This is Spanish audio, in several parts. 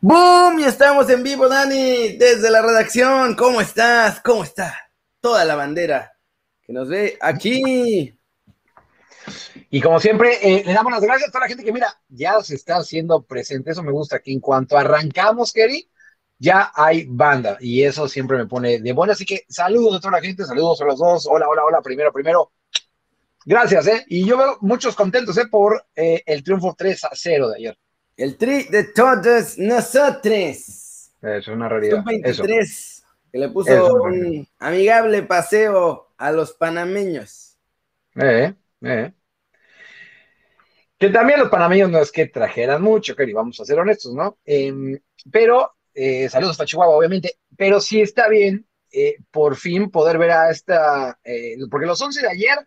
¡Boom! Y estamos en vivo, Dani, desde la redacción. ¿Cómo estás? ¿Cómo está? Toda la bandera que nos ve aquí. Y como siempre, eh, le damos las gracias a toda la gente que, mira, ya se está haciendo presente. Eso me gusta, que en cuanto arrancamos, Kerry, ya hay banda. Y eso siempre me pone de buena. Así que saludos a toda la gente, saludos a los dos. Hola, hola, hola. Primero, primero. Gracias, ¿eh? Y yo veo muchos contentos, ¿eh? Por eh, el triunfo 3 a 0 de ayer. El tri de todos nosotros. Es una realidad. 23, que le puso un amigable paseo a los panameños. Eh, eh. Que también los panameños no es que trajeran mucho, que vamos a ser honestos, ¿no? Em, pero, eh, saludos para Chihuahua, obviamente, pero sí está bien eh, por fin poder ver a esta, eh, porque los 11 de ayer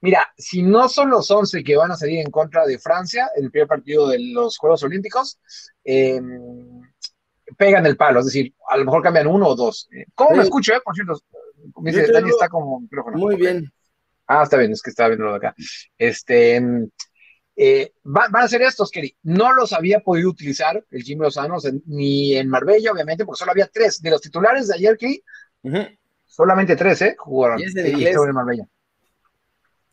Mira, si no son los 11 que van a salir en contra de Francia en el primer partido de los Juegos Olímpicos, eh, pegan el palo, es decir, a lo mejor cambian uno o dos. ¿Cómo me escucho, eh? Por cierto, me dice, Dani está como micrófono. Muy bien. Ah, está bien, es que estaba viendo de acá. Este, eh, van, a ser estos, Kerry. No los había podido utilizar el Jimmy Lozano ni en Marbella, obviamente, porque solo había tres. De los titulares de ayer, Kerry, solamente tres, ¿eh? Jugaron. Y en Marbella.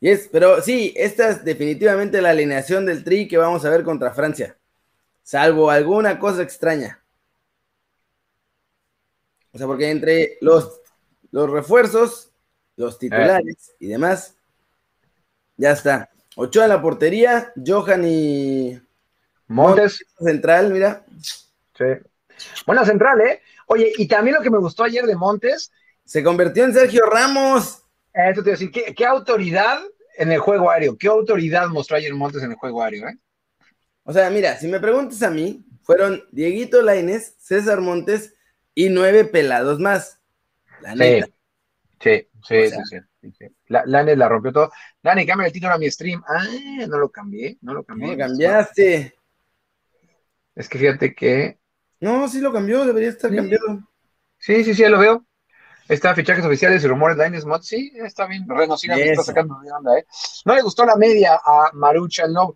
Yes, pero sí, esta es definitivamente la alineación del Tri que vamos a ver contra Francia. Salvo alguna cosa extraña. O sea, porque entre los, los refuerzos, los titulares y demás, ya está. Ochoa en la portería, Johan y Montes. Central, mira. Sí. Buena central, ¿eh? Oye, y también lo que me gustó ayer de Montes. Se convirtió en Sergio Ramos. Eso te voy a decir, ¿qué, autoridad en el juego aéreo? ¿Qué autoridad mostró ayer Montes en el juego aéreo? Eh? O sea, mira, si me preguntas a mí, fueron Dieguito Laines, César Montes y nueve pelados más. La neta. Sí, sí, sí, sí, La, Laines la rompió todo. Dani, cambia el título a mi stream. Ah, no lo cambié, no lo cambié. No cambiaste. Es que fíjate que. No, sí lo cambió, debería estar cambiado. Sí, sí, sí, lo veo. Está fichajes oficiales y rumores de Ines Mod. Sí, está bien. Renocina está sacando de onda, ¿eh? No le gustó la media a Marucha no.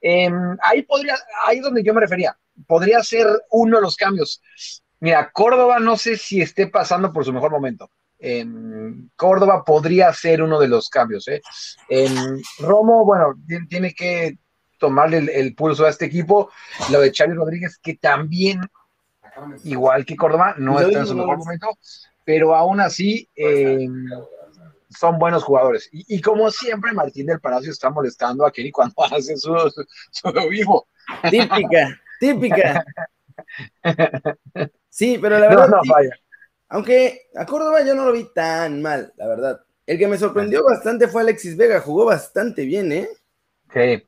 Eh, ahí podría, ahí es donde yo me refería. Podría ser uno de los cambios. Mira, Córdoba no sé si esté pasando por su mejor momento. En Córdoba podría ser uno de los cambios. ¿eh? En Romo, bueno, tiene que tomarle el, pulso a este equipo. Lo de Charlie Rodríguez, que también, igual que Córdoba, no está en su mejor momento pero aún así eh, son buenos jugadores. Y, como siempre, Martín del Palacio está molestando a Kenny cuando hace su, su, vivo. Típica, típica. Sí, pero la verdad. No, Aunque a Córdoba yo no lo vi tan mal, la verdad. El que me sorprendió bastante fue Alexis Vega, jugó bastante bien, ¿eh? Sí.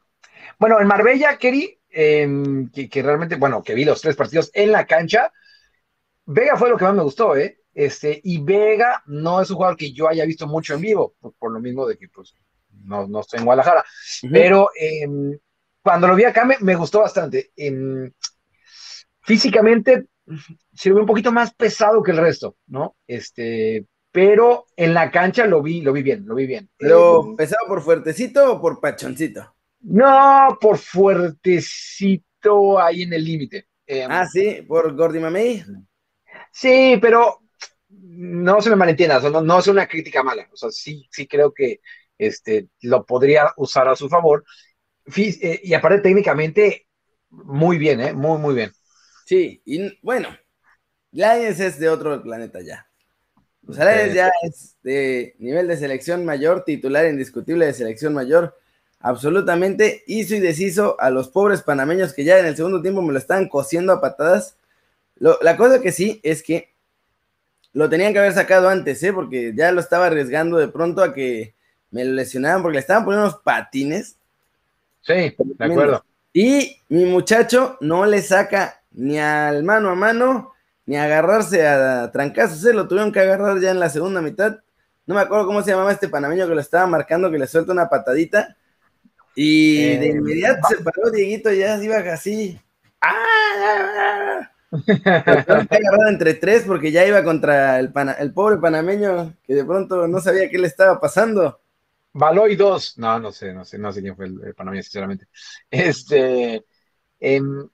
Bueno, en Marbella, Kerry, em, que, que, realmente, bueno, que vi los tres partidos en la cancha, Vega fue lo que más me gustó, ¿eh? Este, y Vega no es un jugador que yo haya visto mucho en vivo, por, lo mismo de que pues no, no estoy en Guadalajara. Pero em, cuando lo vi acá me, gustó bastante. Em, físicamente se ve un poquito más pesado que el resto, ¿no? Este, pero en la cancha lo vi, lo vi bien, lo vi bien. ¿Lo em, pesado por fuertecito o por pachoncito? No, por fuertecito ahí en el límite. ah, sí, por Gordy Mamey. Sí, pero no se me malentienda, no, es una crítica mala, o sea, sí, sí creo que este, lo podría usar a su favor. Eh, y aparte técnicamente, muy bien, ¿eh? Muy, muy bien. Sí, y bueno, Lions es de otro planeta ya. O sea, ya es de nivel de selección mayor, titular indiscutible de selección mayor, absolutamente hizo y deshizo a los pobres panameños que ya en el segundo tiempo me lo estaban cosiendo a patadas. la cosa que sí es que lo tenían que haber sacado antes, ¿eh? Porque ya lo estaba arriesgando de pronto a que me lo lesionaban porque le estaban poniendo unos patines. Sí, de acuerdo. Y mi muchacho no le saca ni al mano a mano, ni a agarrarse a trancazos, se ¿eh? lo tuvieron que agarrar ya en la segunda mitad. No me acuerdo cómo se llamaba este panameño que lo estaba marcando, que le suelta una patadita. Y de eh, inmediato se paró Dieguito, ya iba así. ¡Ah! Agarrado entre tres porque ya iba contra el, el pobre panameño que de pronto no sabía qué le estaba pasando. Baloy dos. No, no sé, no sé, no sé quién fue el, panameño, sinceramente. Este. Em,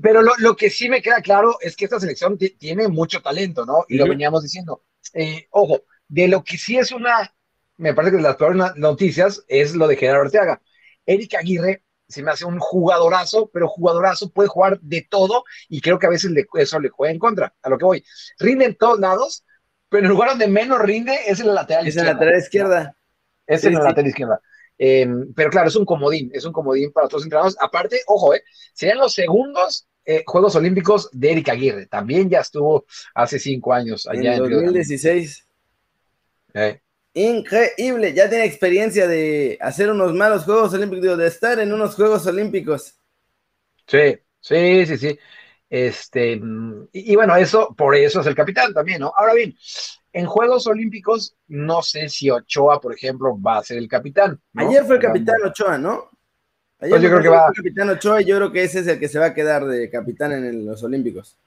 pero lo, que sí me queda claro es que esta selección tiene mucho talento, ¿no? Y lo veníamos diciendo. Eh, ojo, de lo que sí es una, me parece que de las peores noticias es lo de Gerardo Arteaga. Eric Aguirre se me hace un jugadorazo, pero jugadorazo puede jugar de todo y creo que a veces eso le juega en contra, a lo que voy. Rinde en todos lados, pero en el lugar donde menos rinde es en la lateral izquierda. Es en la lateral izquierda. Es en la lateral izquierda. Em, pero claro, es un comodín, es un comodín para todos los entrenadores. Aparte, ojo, eh, serían los segundos eh, Juegos Olímpicos de Erika Aguirre. También ya estuvo hace cinco años allá en, 2016. Eh. Increíble, ya tiene experiencia de hacer unos malos Juegos Olímpicos, de estar en unos Juegos Olímpicos. Sí, sí, sí, sí. Este, y, bueno, eso, por eso es el capitán también, ¿no? Ahora bien, en Juegos Olímpicos, no sé si Ochoa, por ejemplo, va a ser el capitán. Ayer fue el capitán Ochoa, ¿no? Ayer pues yo creo que va. El capitán Ochoa y yo creo que ese es el que se va a quedar de capitán en los Olímpicos.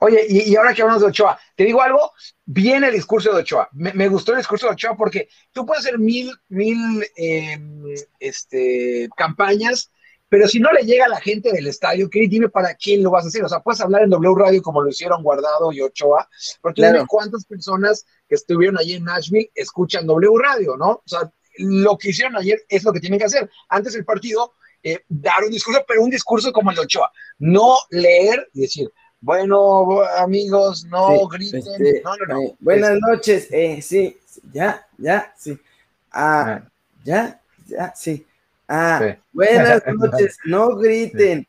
Oye, y, ahora que hablamos de Ochoa, te digo algo, viene el discurso de Ochoa. Me, gustó el discurso de Ochoa porque tú puedes hacer mil, mil em, este, campañas, pero si no le llega a la gente del estadio, ¿qué dime para quién lo vas a hacer? O sea, puedes hablar en W Radio como lo hicieron Guardado y Ochoa, tú dime cuántas personas que estuvieron allí en Nashville escuchan W Radio, ¿no? O sea, lo que hicieron ayer es lo que tienen que hacer. Antes del partido, eh, dar un discurso, pero un discurso como el de Ochoa. No leer y decir, bueno, amigos, no griten. Este, no, no, no. Eh, buenas este. noches. Eh, sí, ya, ya, sí. Ah, ah. ya, ya, sí. Ah, buenas noches. No griten.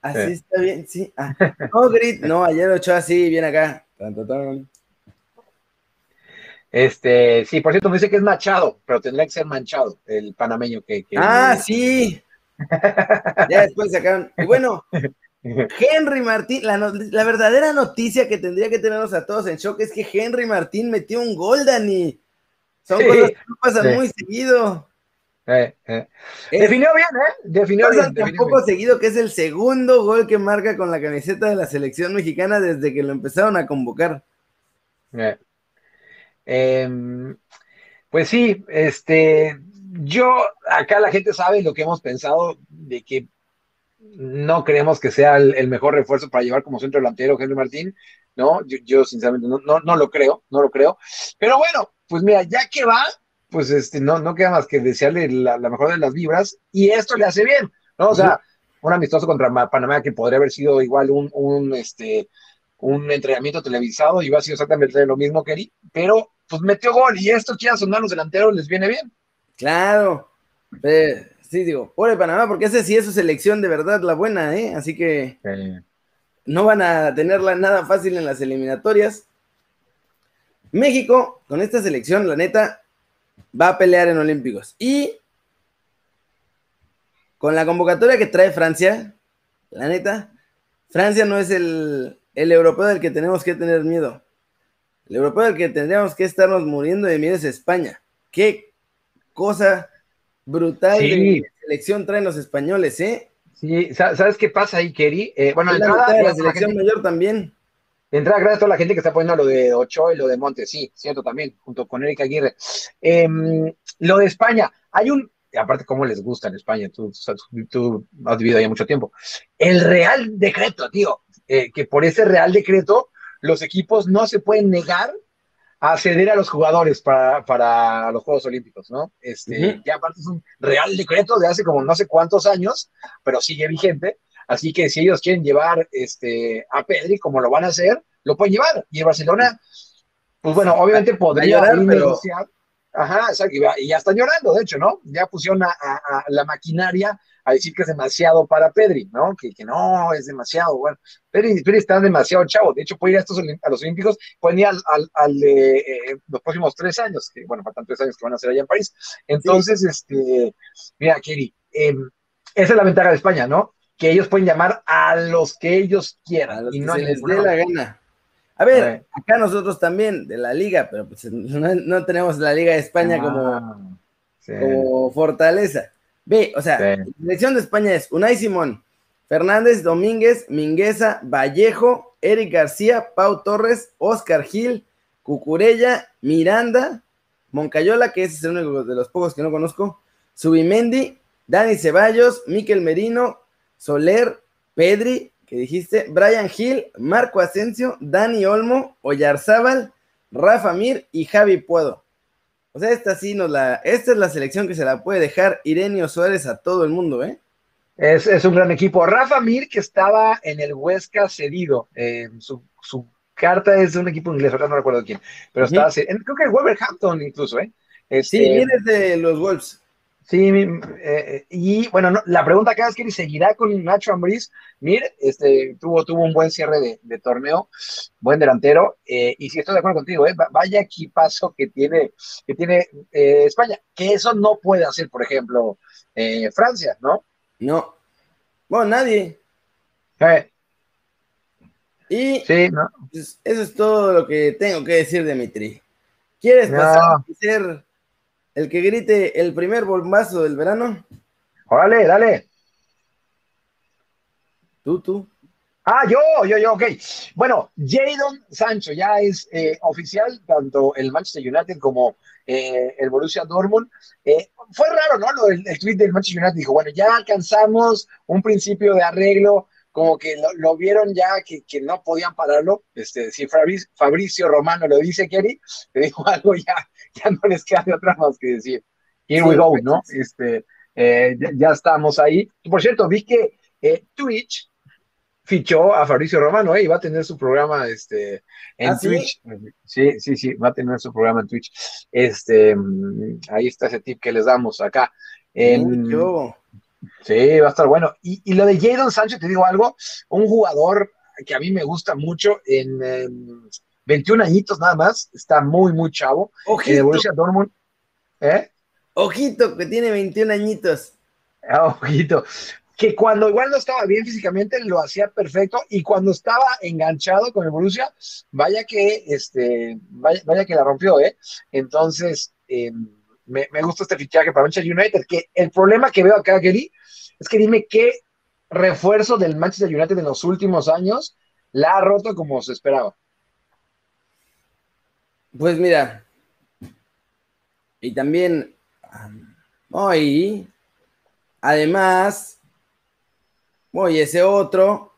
Así está bien, sí. Ah, no griten. No, ayer Ochoa sí, viene acá. Este, sí, por cierto, me dice que es Machado, pero tendría que ser manchado, el panameño que. ah, sí. ya después sacaron. Y bueno, Henry Martín, la, verdadera noticia que tendría que tenernos a todos en shock es que Henry Martín metió un gol, Dani. Son cosas que pasan muy seguido. Eh, eh. Definió bien, ¿eh? Definió bien. Tan poco seguido que es el segundo gol que marca con la camiseta de la selección mexicana desde que lo empezaron a convocar. Em, pues sí, este, yo, acá la gente sabe lo que hemos pensado de que no creemos que sea el, mejor refuerzo para llevar como centro delantero Henry Martín, ¿no? Yo, sinceramente no, no, lo creo, no lo creo. Pero bueno, pues mira, ya que va, pues este, no, no queda más que desearle la, mejor de las vibras y esto le hace bien, ¿no? O sea, un amistoso contra Panamá que podría haber sido igual un, un, este, un entrenamiento televisado y hubiera sido exactamente lo mismo que pero pues metió gol y esto que sonar los delanteros les viene bien. Claro. Eh, Sí, digo, pobre Panamá, porque ese sí es su selección de verdad la buena, ¿eh? Así que no van a tenerla nada fácil en las eliminatorias. México, con esta selección, la neta, va a pelear en Olímpicos. Y con la convocatoria que trae Francia, la neta, Francia no es el, el europeo del que tenemos que tener miedo. El europeo del que tendríamos que estarnos muriendo de miedo es España. Qué cosa brutal de selección traen los españoles, ¿eh? Sí, ¿sabes qué pasa ahí, Kerry? Eh, bueno, la entrada, la selección mayor también. entrada, gracias a toda la gente que está poniendo lo de Ochoa y lo de Montes, sí, cierto también, junto con Erika Aguirre. Em, lo de España, hay un, aparte cómo les gusta en España, tú, tú, has vivido ahí mucho tiempo, el Real Decreto, tío, eh, que por ese Real Decreto los equipos no se pueden negar acceder a los jugadores para, para los Juegos Olímpicos, ¿no? Este, Ya aparte es un real decreto de hace como no sé cuántos años, pero sigue vigente. Así que si ellos quieren llevar este, a Pedri, como lo van a hacer, lo pueden llevar. Y en Barcelona, pues bueno, obviamente podría negociar. Ajá, y ya están llorando, de hecho, ¿no? Ya pusieron a la maquinaria a decir que es demasiado para Pedri, ¿no? Que, que no, es demasiado, bueno. Pedri, Pedri está demasiado chavo, de hecho puede ir a, estos, a los Olímpicos, pueden ir al, al, de eh, los próximos tres años, que bueno, faltan tres años que van a ser allá en París. Entonces, este, mira, Kerry, em, esa es la ventaja de España, ¿no? Que ellos pueden llamar a los que ellos quieran y no les dé la gana. A ver, acá nosotros también de la liga, pero pues no, tenemos la liga de España como, ah, como fortaleza. Ve, o sea, la selección de España es Unai Simón, Fernández, Domínguez, Mingueza, Vallejo, Eric García, Pau Torres, Oscar Gil, Cucurella, Miranda, Moncayola, que ese es el único de los pocos que no conozco, Subimendi, Dani Ceballos, Miquel Merino, Soler, Pedri, que dijiste, Brian Hill, Marco Asensio, Dani Olmo, Oyarzábal, Rafa Mir y Javi Puedo. O sea, esta sí nos la, esta es la selección que se la puede dejar Irenio Suárez a todo el mundo, ¿eh? Es, un gran equipo. Rafa Mir, que estaba en el Huesca cedido, su, carta es de un equipo inglés, ahora no recuerdo quién, pero estaba, creo que el Wolverhampton incluso, ¿eh? sí, viene de los Wolves. Sí, eh, y bueno, la pregunta acá es que seguirá con Nacho Ambriz. Mir, este, tuvo, tuvo un buen cierre de, torneo, buen delantero, eh, y si estoy de acuerdo contigo, eh, vaya equipazo que tiene, que tiene eh, España, que eso no puede hacer, por ejemplo, Francia, ¿no? No. Bueno, nadie. Y sí, ¿no? Pues, eso es todo lo que tengo que decir de Mitri. ¿Quieres pasar a ser el que grite el primer bombazo del verano. Órale, dale. Tú, tú. Ah, yo, yo, yo, ok. Bueno, Jadon Sancho ya es eh, oficial, tanto el Manchester United como eh, el Borussia Dortmund. Eh, fue raro, ¿no? el, tweet del Manchester United dijo, bueno, ya alcanzamos un principio de arreglo, como que lo, vieron ya que, que, no podían pararlo. Este, si Fabricio Romano lo dice, Kerry, te dijo algo ya, ya no les queda de otra más que decir. Here we go, ¿no? Este, eh, ya, estamos ahí. Por cierto, vi que eh, Twitch fichó a Fabricio Romano, ¿eh? Y va a tener su programa este, en ¿Ah, Twitch. Sí? sí, sí, va a tener su programa en Twitch. Este, mm, ahí está ese tip que les damos acá. yo. Sí, va a estar bueno. Y, y, lo de Jadon Sánchez, te digo algo, un jugador que a mí me gusta mucho en, 21 añitos nada más, está muy, muy chavo. Ojito. Dortmund. ¿Eh? Ojito, que tiene 21 añitos. Ah, ojito. Que cuando igual no estaba bien físicamente, lo hacía perfecto. Y cuando estaba enganchado con el Borussia, vaya que, este, vaya, que la rompió, ¿eh? Entonces, em, me, gusta este fichaje para Manchester United. Que el problema que veo acá, Gary, es que dime qué refuerzo del Manchester United en los últimos años la ha roto como se esperaba. Pues mira, y también, hoy, además, voy ese otro,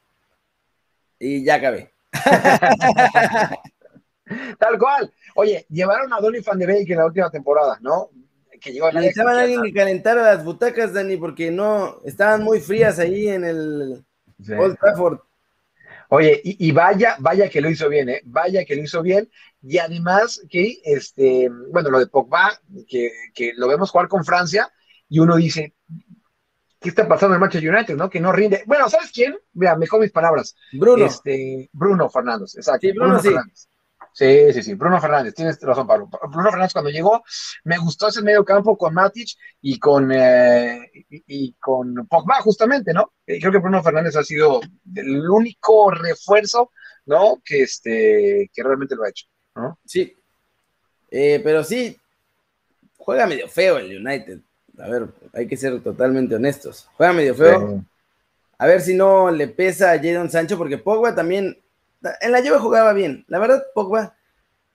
y ya acabé. Tal cual. Oye, llevaron a Donny Van de Beek en la última temporada, ¿no? Que llegó Necesitaban a alguien que calentara las butacas, Dani, porque no, estaban muy frías ahí en el Old Trafford. Oye, y, vaya, vaya que lo hizo bien, ¿eh? Vaya que lo hizo bien. Y además que, este, bueno, lo de Pogba, que, que lo vemos jugar con Francia, y uno dice, ¿qué está pasando en el Manchester United, no? Que no rinde. Bueno, ¿sabes quién? Mira, mejor mis palabras. Bruno. Este, Bruno Fernández, exacto. Sí, Bruno, sí. Sí, sí, sí, Bruno Fernández, tienes razón, Pablo. Bruno Fernández cuando llegó, me gustó ese medio campo con Matic y con, eh, y, con Pogba, justamente, ¿no? creo que Bruno Fernández ha sido el único refuerzo, ¿no? Que, este, que realmente lo ha hecho, ¿no? Sí, eh, pero sí, juega medio feo el United. A ver, hay que ser totalmente honestos. Juega medio feo. A ver si no le pesa a Jadon Sancho, porque Pogba también en la llave jugaba bien. La verdad, Pogba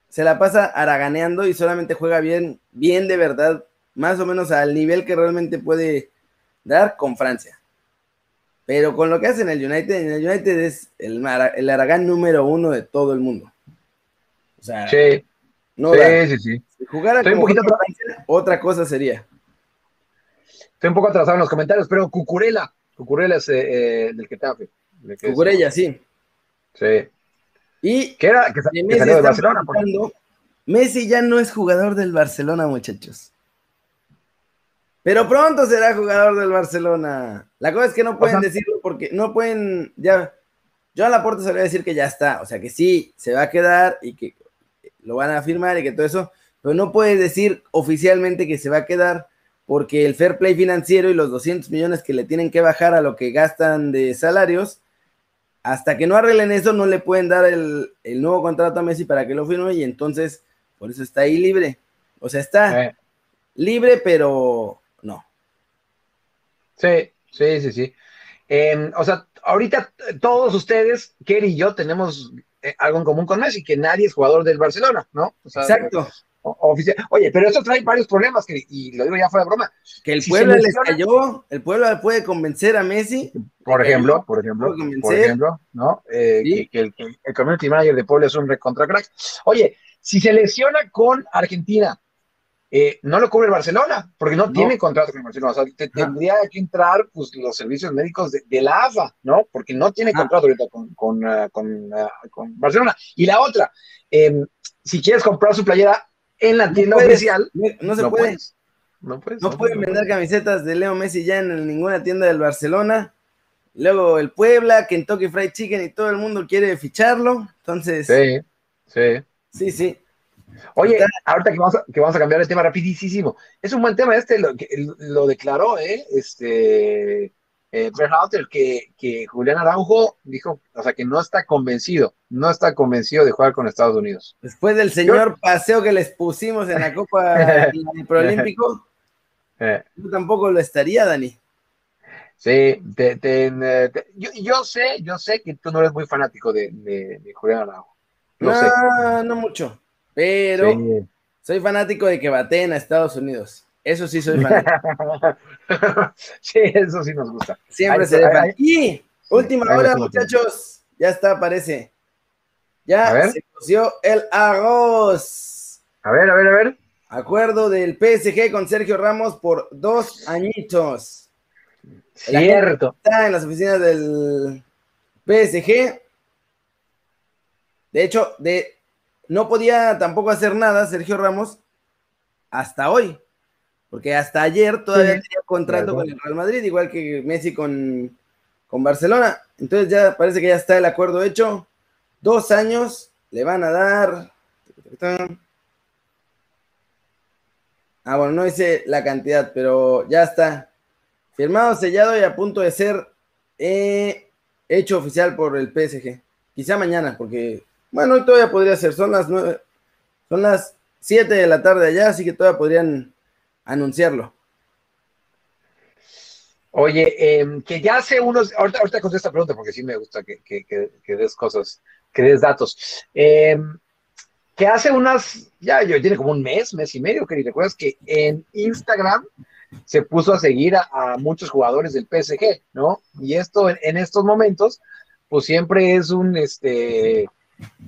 se la pasa araganeando y solamente juega bien, bien de verdad, más o menos al nivel que realmente puede dar con Francia. Pero con lo que hace en el United, en el United es el, el Aragán número uno de todo el mundo. O sea, sí. No sí, sí, sí. Si jugara un poquito Francia, otra cosa sería. Estoy un poco atrasado en los comentarios, pero Cucurella, Cucurella es eh, eh, del Getafe. Cucurella, sí. Sí. Y que era que, Messi, Barcelona, Messi ya no es jugador del Barcelona, muchachos. Pero pronto será jugador del Barcelona. La cosa es que no pueden decirlo porque no pueden ya. Yo a la puerta se a decir que ya está, o sea que sí, se va a quedar y que lo van a firmar y que todo eso, pero no puede decir oficialmente que se va a quedar porque el fair play financiero y los 200 millones que le tienen que bajar a lo que gastan de salarios hasta que no arreglen eso, no le pueden dar el, nuevo contrato a Messi para que lo firme y entonces por eso está ahí libre. O sea, está eh. libre, pero no. Sí, sí, sí, sí. Em, o sea, ahorita todos ustedes, Kerry y yo, tenemos eh, algo en común con Messi, que nadie es jugador del Barcelona, ¿no? Exacto. Oficial. Oye, pero eso trae varios problemas, que, y lo digo ya fuera de broma. Que el pueblo les cayó, el pueblo puede convencer a Messi. Por ejemplo, por ejemplo, por ejemplo, ¿no? Eh, que, el, el, community manager de Puebla es un recontra crack. Oye, si se lesiona con Argentina, eh, no lo cubre el Barcelona, porque no, tiene contrato con el Barcelona. O sea, te, tendría que entrar pues, los servicios médicos de, la AFA, ¿no? Porque no tiene contrato ahorita con, con, ah, ah, con, Barcelona. Y la otra, si quieres comprar su playera en la tienda oficial, no, se puede. no, puedes, no, pueden vender camisetas de Leo Messi ya en ninguna tienda del Barcelona. Luego el Puebla, Kentucky Fried Chicken y todo el mundo quiere ficharlo. Entonces. Sí, sí. Sí, sí. Oye, ahorita que vamos, a, que vamos a cambiar el tema rapidísimo. Es un buen tema este, lo, lo declaró, ¿eh? Este, eh, que, que Julián Araujo dijo, o sea, que no está convencido, no está convencido de jugar con Estados Unidos. Después del señor paseo que les pusimos en la Copa del Proolímpico, eh. yo tampoco lo estaría, Dani. Sí, yo, sé, yo sé que tú no eres muy fanático de, de, Julián Araujo. no, no mucho. Pero soy fanático de que baten a Estados Unidos. Eso sí soy fanático. sí, eso sí nos gusta. Siempre se deja. Y última hora, muchachos. Ya está, parece. Ya se coció el arroz. A ver, a ver, a ver. Acuerdo del PSG con Sergio Ramos por dos añitos. Cierto. Está en las oficinas del PSG. De hecho, de no podía tampoco hacer nada Sergio Ramos hasta hoy, porque hasta ayer todavía tenía contrato con el Real Madrid, igual que Messi con, con Barcelona. Entonces ya parece que ya está el acuerdo hecho. Dos años le van a dar. Ah, bueno, no hice la cantidad, pero ya está. Firmado, sellado y a punto de ser eh, hecho oficial por el PSG. Quizá mañana, porque bueno, hoy todavía podría ser, son las nueve, son las siete de la tarde allá, así que todavía podrían anunciarlo. Oye, em, que ya hace unos, ahorita, ahorita contesto esta pregunta porque sí me gusta que, des cosas, que des datos. Em, que hace unas, ya yo tiene como un mes, mes y medio, que recuerdas que en Instagram se puso a seguir a, muchos jugadores del PSG, ¿no? Y esto en, estos momentos, pues siempre es un, este,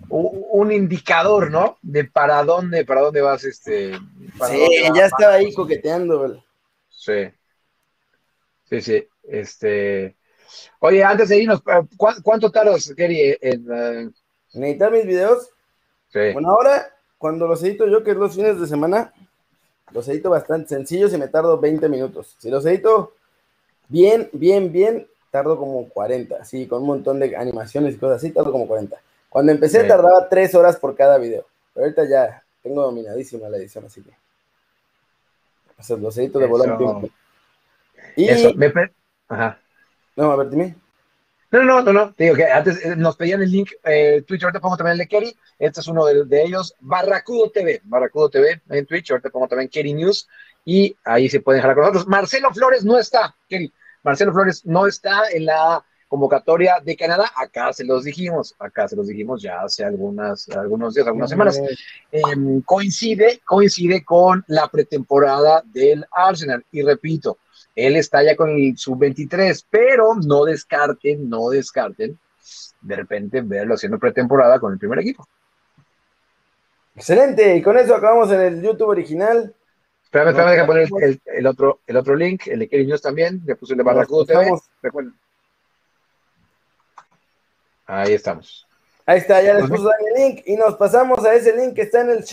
un indicador, ¿no? De para dónde, para dónde vas, este. sí, ya estaba ahí coqueteando. Sí. Sí, sí. Este. Oye, antes de irnos, ¿cuánto tardas, Kerry, en, ¿En editar mis videos? Sí. Bueno, ahora, cuando los edito yo, que es los fines de semana, los edito bastante sencillos y me tardo 20 minutos. Si los edito bien, bien, bien, tardo como 40, así, con un montón de animaciones y cosas así, tardo como 40. Cuando empecé tardaba tres horas por cada video. Pero ahorita ya tengo dominadísima la edición, así que. O sea, los edito de volante. Y... Eso, me Ajá. No, a ver, dime. No, no, no, no, te digo que antes eh, nos pedían el link, eh, Twitch, ahorita pongo también el de Kerry, este es uno de, ellos, Barracudo TV, Barracudo TV en Twitch, ahorita pongo también Kerry News, y ahí se pueden dejar con nosotros. Marcelo Flores no está, Kerry, Marcelo Flores no está en la convocatoria de Canadá, acá se los dijimos, acá se los dijimos ya hace algunas, algunos días, algunas semanas, em, coincide, coincide con la pretemporada del Arsenal. Y repito, él está ya con el sub-23, pero no descarten, no descarten de repente verlo haciendo pretemporada con el primer equipo. Excelente, y con eso acabamos en el YouTube original. Espérame, espérame, deja poner el, otro, el otro link, el de Kelly News también, le puse el de Barracudo TV. Recuerden. Ahí estamos. Ahí está, ya les puso el link y nos pasamos a ese link que está en el